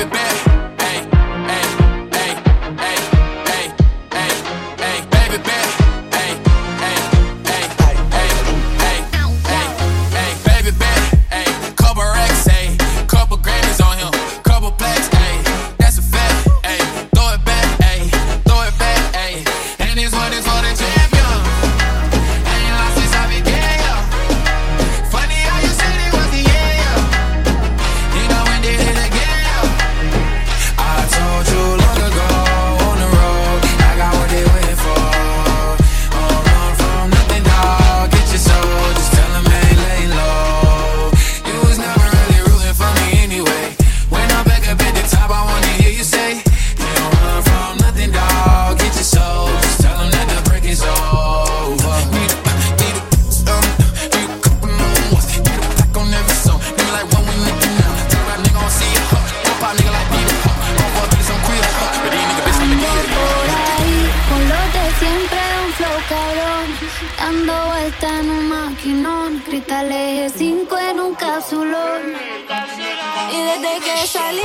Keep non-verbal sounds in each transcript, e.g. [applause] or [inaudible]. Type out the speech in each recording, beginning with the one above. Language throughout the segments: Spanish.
it back. Aleje cinco en un cápsulón. Y. Desde que salí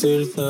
decirte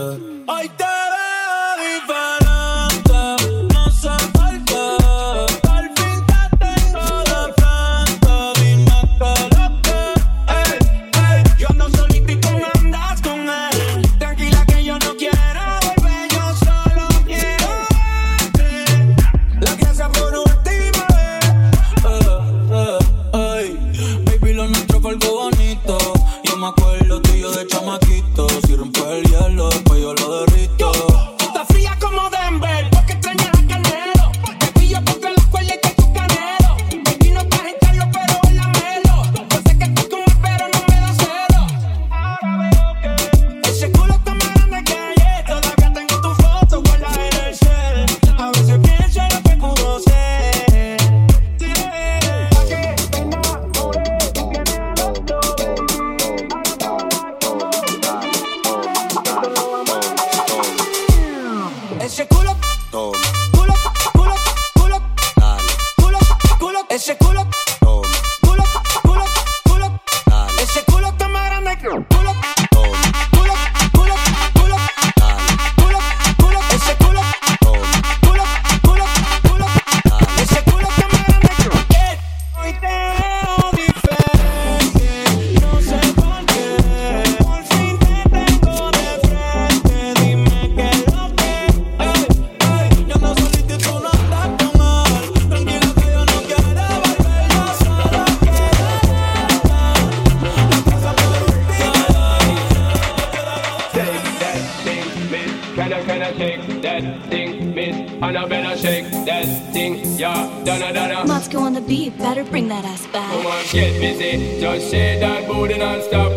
just shit that booty non-stop.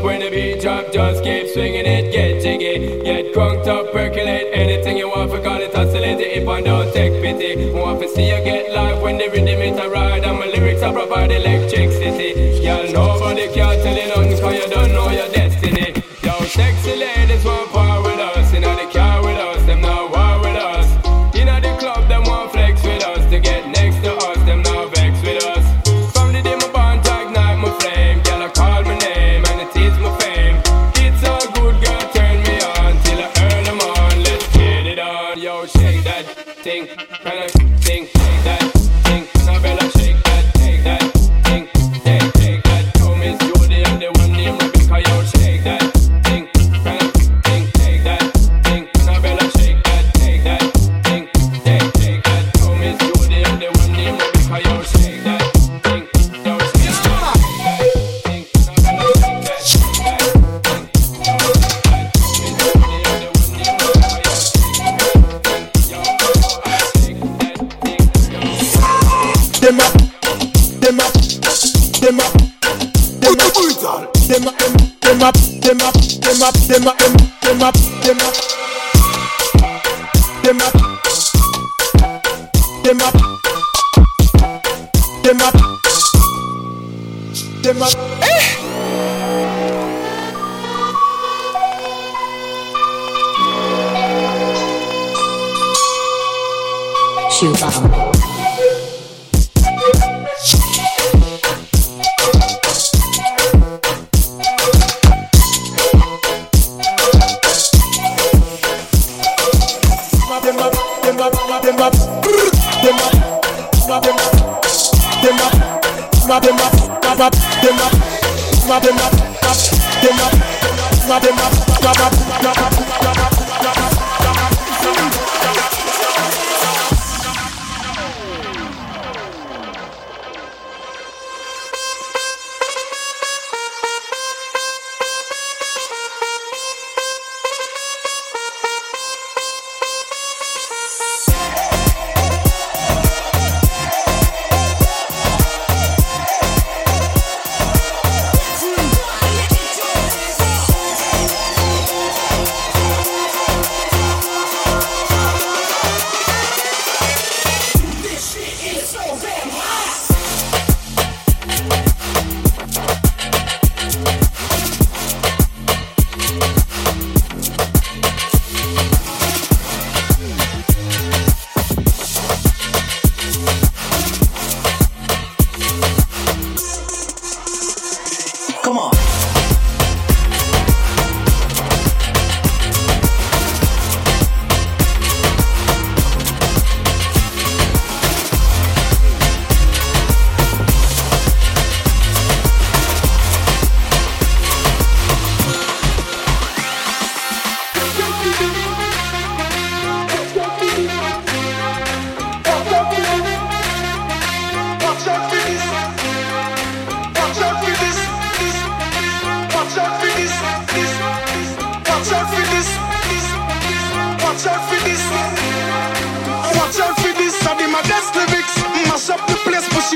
Them up. Them up. Them up. eh? Shoe bomb. grab up, them up, grab them up, grab them up, grab them up, grab up, grab up, grab up.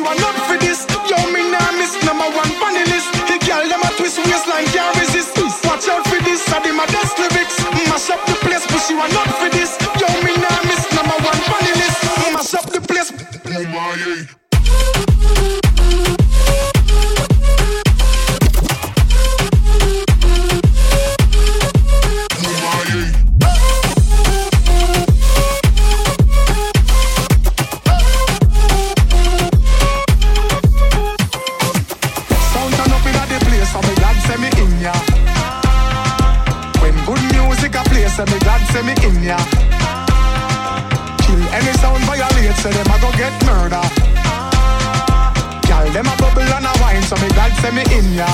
are not face, say me glad, say me in ya. Kill any sound violate, say them a go get murder. Girl, them a bubble and a wine, so me glad, say me in ya.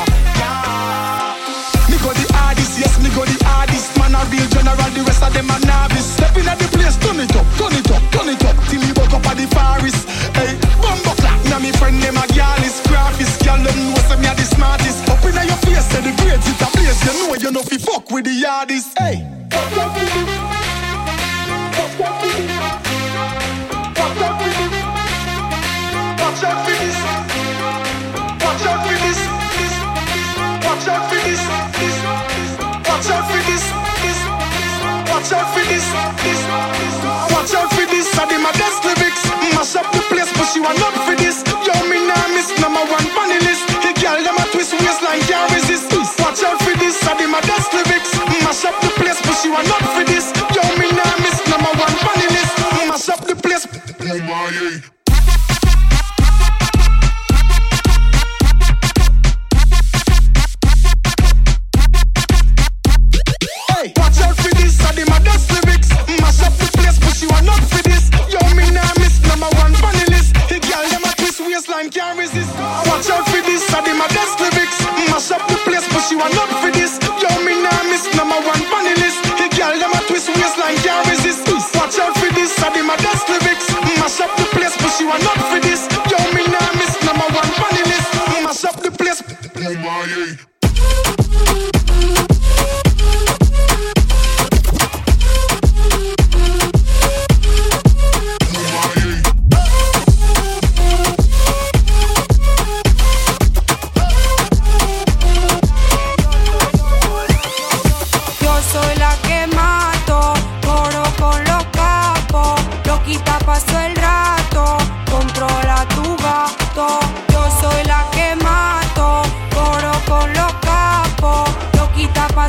Me go the hardest, yes, me go the hardest. Man a real general, the rest of them a novice. Step in at the place, turn it up, turn it up, turn it up, till me woke up at the forest. Hey, bumbo clap, now me friend them a girl is graphist. Girl, them know say me a the smartest. Up in your face, say the greatest a place. You know you know fi fuck with the hardest. Hey you are not for this. Yo, me nah miss number one vanilla.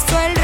pasó el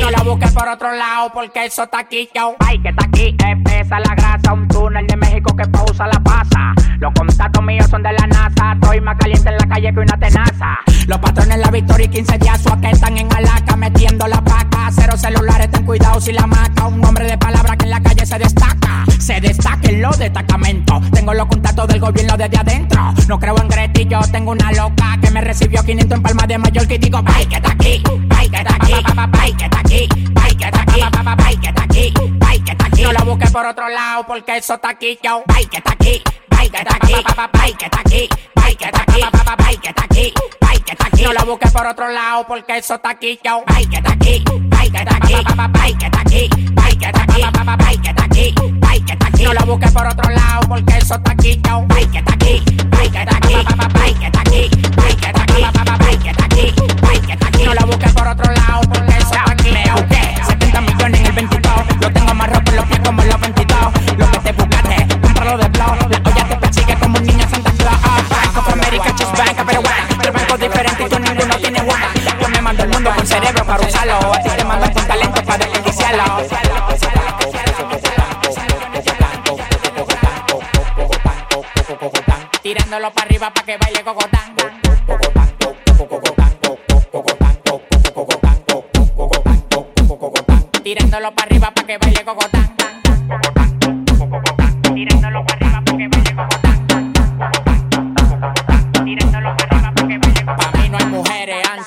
No lo busques por otro lado porque eso está aquí, yo. Ay, que está aquí, espesa la grasa, un túnel de México que pausa la pasa. Los contactos míos son de la NASA, estoy más caliente en la calle que una tenaza. Los patrones la victoria y 15 días su que están en Alaca metiendo la paca. Cero celulares, ten cuidado si la maca. Un hombre de palabra que en la calle se destaca. Se destaca en los destacamentos. Tengo los contactos del gobierno desde adentro. No creo en gretillo, tengo una loca que me recibió 500 en Palma de Mayor y digo, bye, que está aquí, bye, que está aquí, bye, que está aquí, bye, que está aquí, bye, que está aquí, bye, que está aquí. No lo busques por otro lado porque eso está aquí, yo, bye, que está aquí, bye, que está aquí, bye, que está aquí, bye, que está aquí, bye, que está aquí. No lo busques por otro lado porque eso está aquí, yo, bye, que está aquí, bye, que está aquí, bye, que está aquí, bye, que está aquí, bye, que está aquí, bye, que está aquí. No lo busques por otro lado porque eso está aquí, yo, bye, que está aquí, bye, que está aquí, bye, que está aquí, bye, que está aquí, bye, que está aquí, bye, que está aquí. No lo busques por otro lado porque eso está aquí, me 70 millones en el 22, lo tengo más rojo en los pies como los 22. Lo que te buscaste, cómpralo de blow. Of America, just bank, pero bueno. Tres bancos diferentes y tú ninguno tiene one. Yo me mando el mundo con cerebro para usarlo. A ti te mando con talento para desperdiciarlo. Tirándolo para arriba para que baile cocotán. Tirándolo para arriba para que baile cocotán. Tirándolo para arriba para que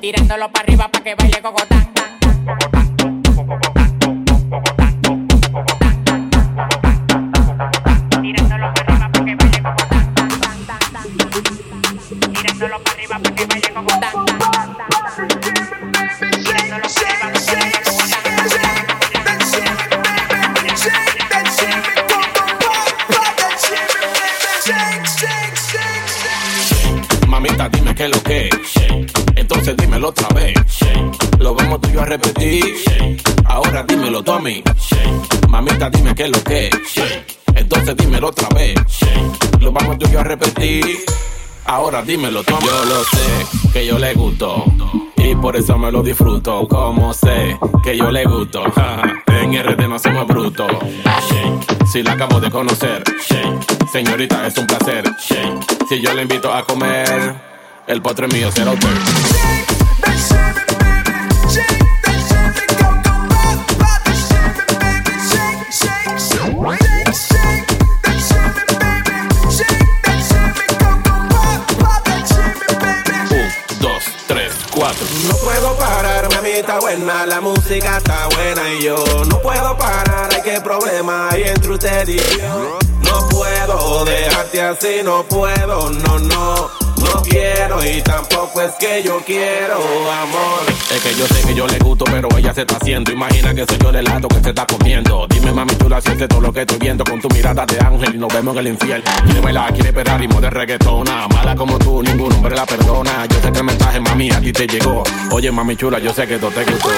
Tirándolo para arriba para que baile cocotán. Ahora dímelo, toma. Yo lo sé que yo le gusto y por eso me lo disfruto. Como sé que yo le gusto. [laughs] en RD no somos brutos. Shake, si la acabo de conocer. Shake, señorita, es un placer. Shake, si yo le invito a comer, el postre mío será usted. Shake, la música está buena y yo no puedo parar, hay que problema hay entre usted y yo. No puedo dejarte así, no puedo, no, no quiero y tampoco es que yo quiero amor. Es que yo sé que yo le gusto, pero ella se está haciendo. Imagina que soy yo el helado que se está comiendo. Dime, mami, tú la sientes todo lo que estoy viendo con tu mirada de ángel y nos vemos en el infierno. Quiere bailar, quiere esperar ritmo de reggaetona. Ah, mala como tú, ningún hombre la perdona. Yo sé que el mensaje, mami, a ti te llegó. Oye, mami chula, yo sé que todo te gustó.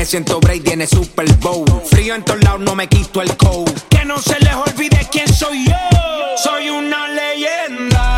tiene 100 break, tiene Super Bowl. Frío en todos lados, no me quito el coat. Que no se les olvide quién soy yo. Soy una leyenda.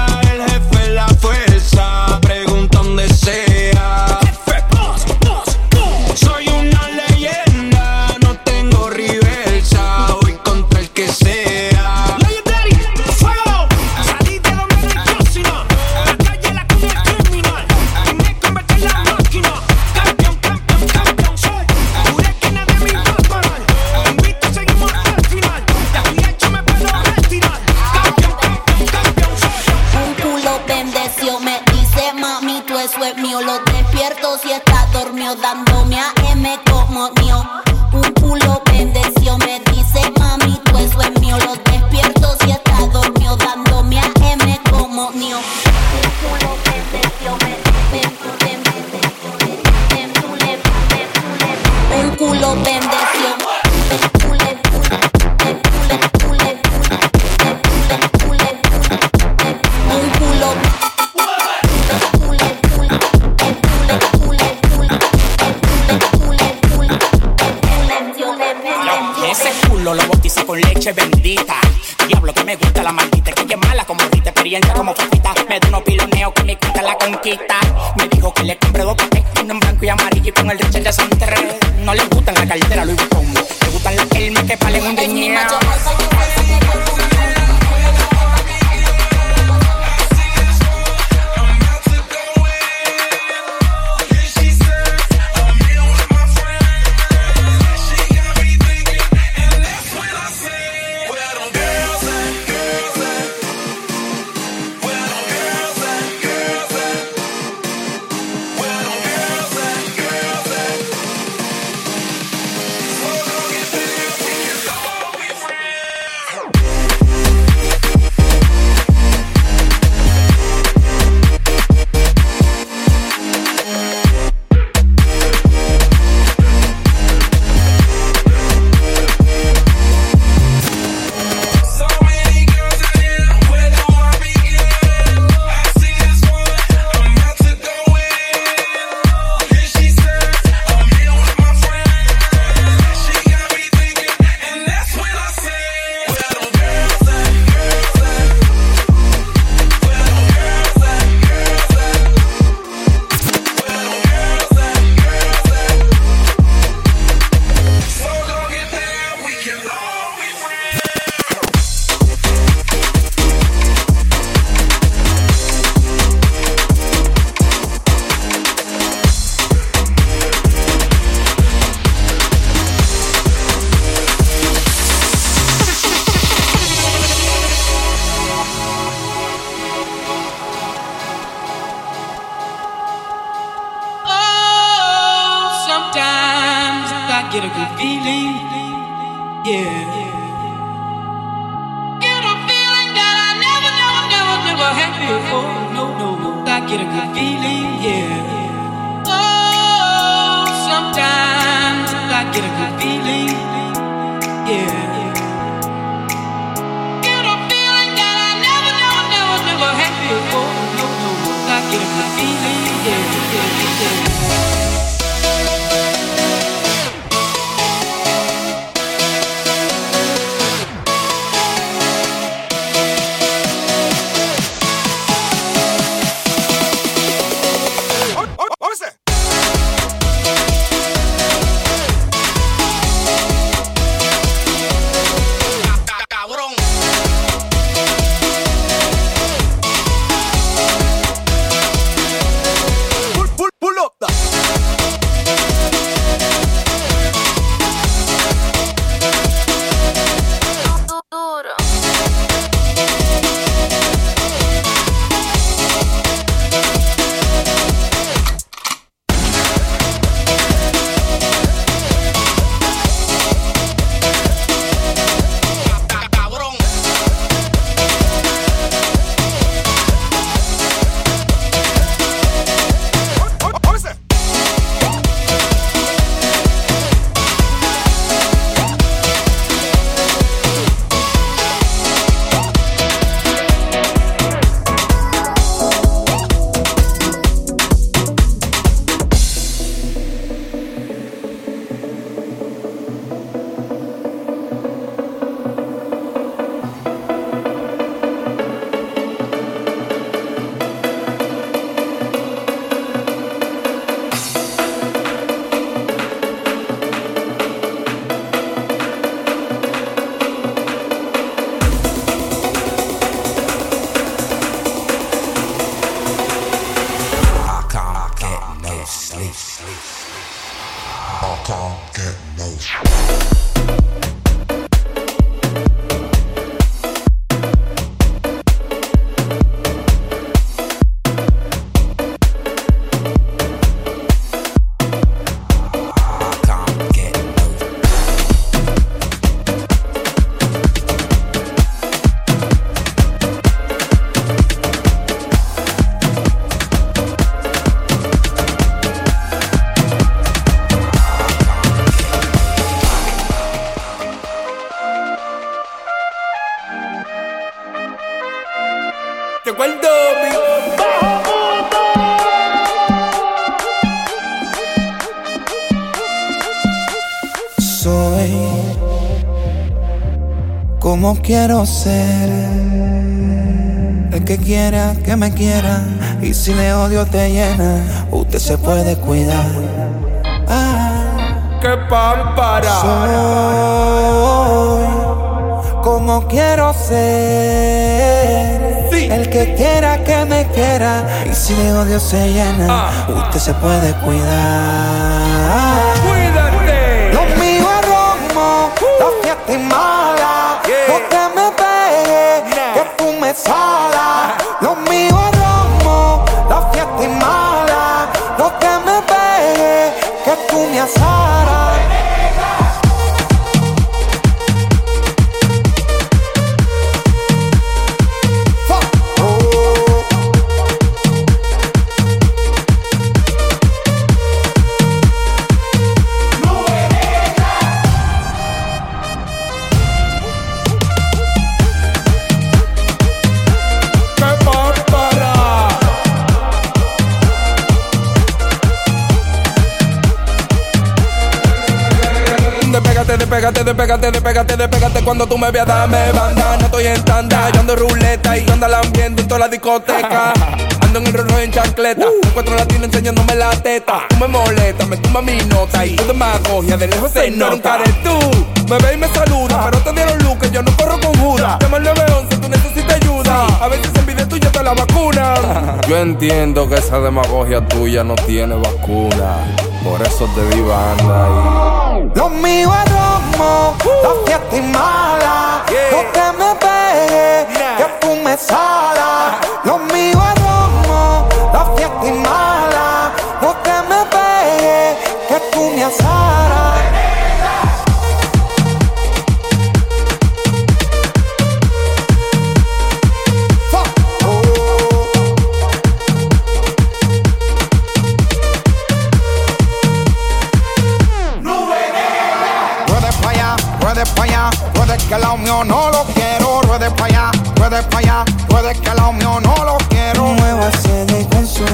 open. Quiero ser. El que quiera que me quiera. Y si le odio te llena, usted se puede cuidar. Ah, que para Soy como quiero ser. El que quiera que me quiera. Y si le odio se llena, ah. usted se puede cuidar. Despégate, despégate, despégate, cuando tú me veas, dame banda. No estoy en tanda, yo ando ruleta y ando el ambiente en toda la discoteca. [laughs] Ando en el reloj en chancleta, uh. encuentro latino enseñándome la teta. Tú me molestas, me tumba mi nota y tú demagogia, de lejos se nota. eres tú, me ve y me saluda, pero te dieron luz que yo no corro con jura. Llama al 911, tú necesitas ayuda. A veces envidia tuya te la vacuna. [laughs] Yo entiendo que esa demagogia tuya no tiene vacuna. Por eso te di banda y... Lo mío es romo, la fiesta y mala. No te me pegues, que tú me salas. Lo mío es romo, la fiesta y mala. No te me pegues, que tú me asaras. mío no lo quiero. Ruede pa' allá, ruede pa' allá, ruede que lo mío no lo quiero. Muévase de con su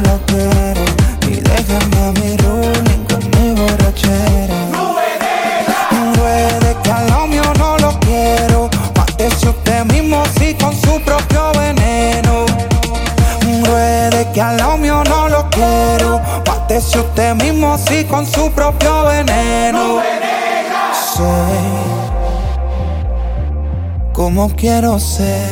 como quiero ser.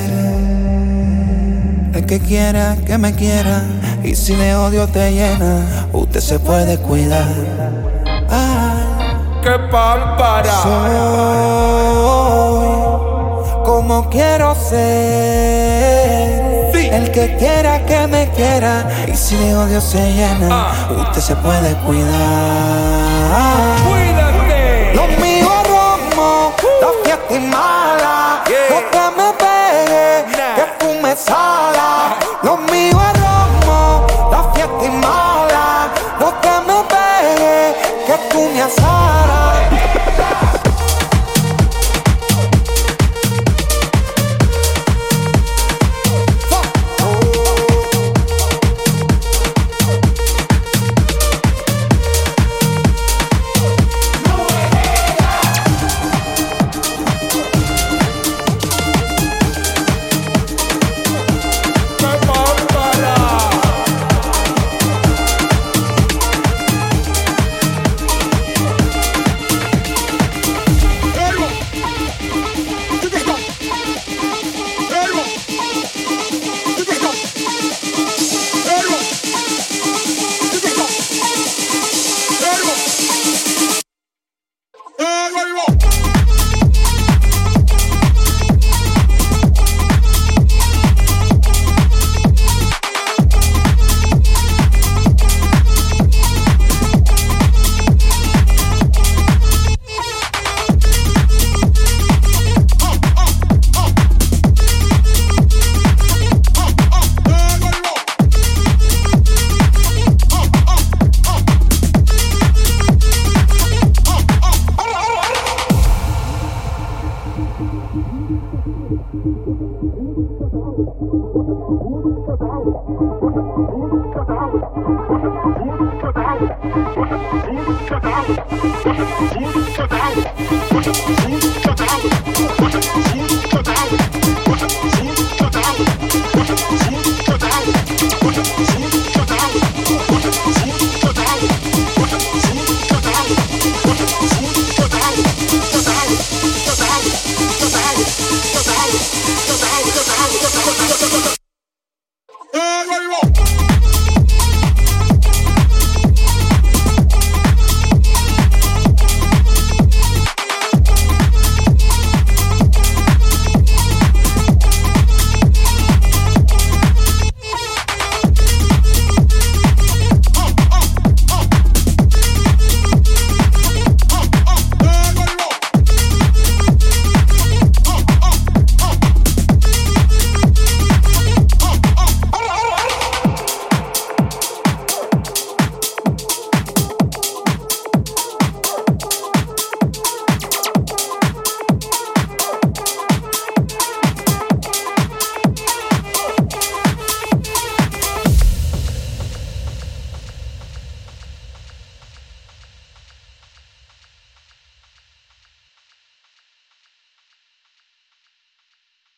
El que quiera que me quiera y si de odio te llena, usted se puede cuidar. ¡Qué pálpara! Soy como quiero ser. El que quiera que me quiera y si de odio se llena, usted se puede cuidar. ¡Cuídate! Lo mío es romo, la fiesta es mala. No te me pegues, que fume sala. Lo mío es romo, la fiesta es mala. No te me pegues, que tú me asaras.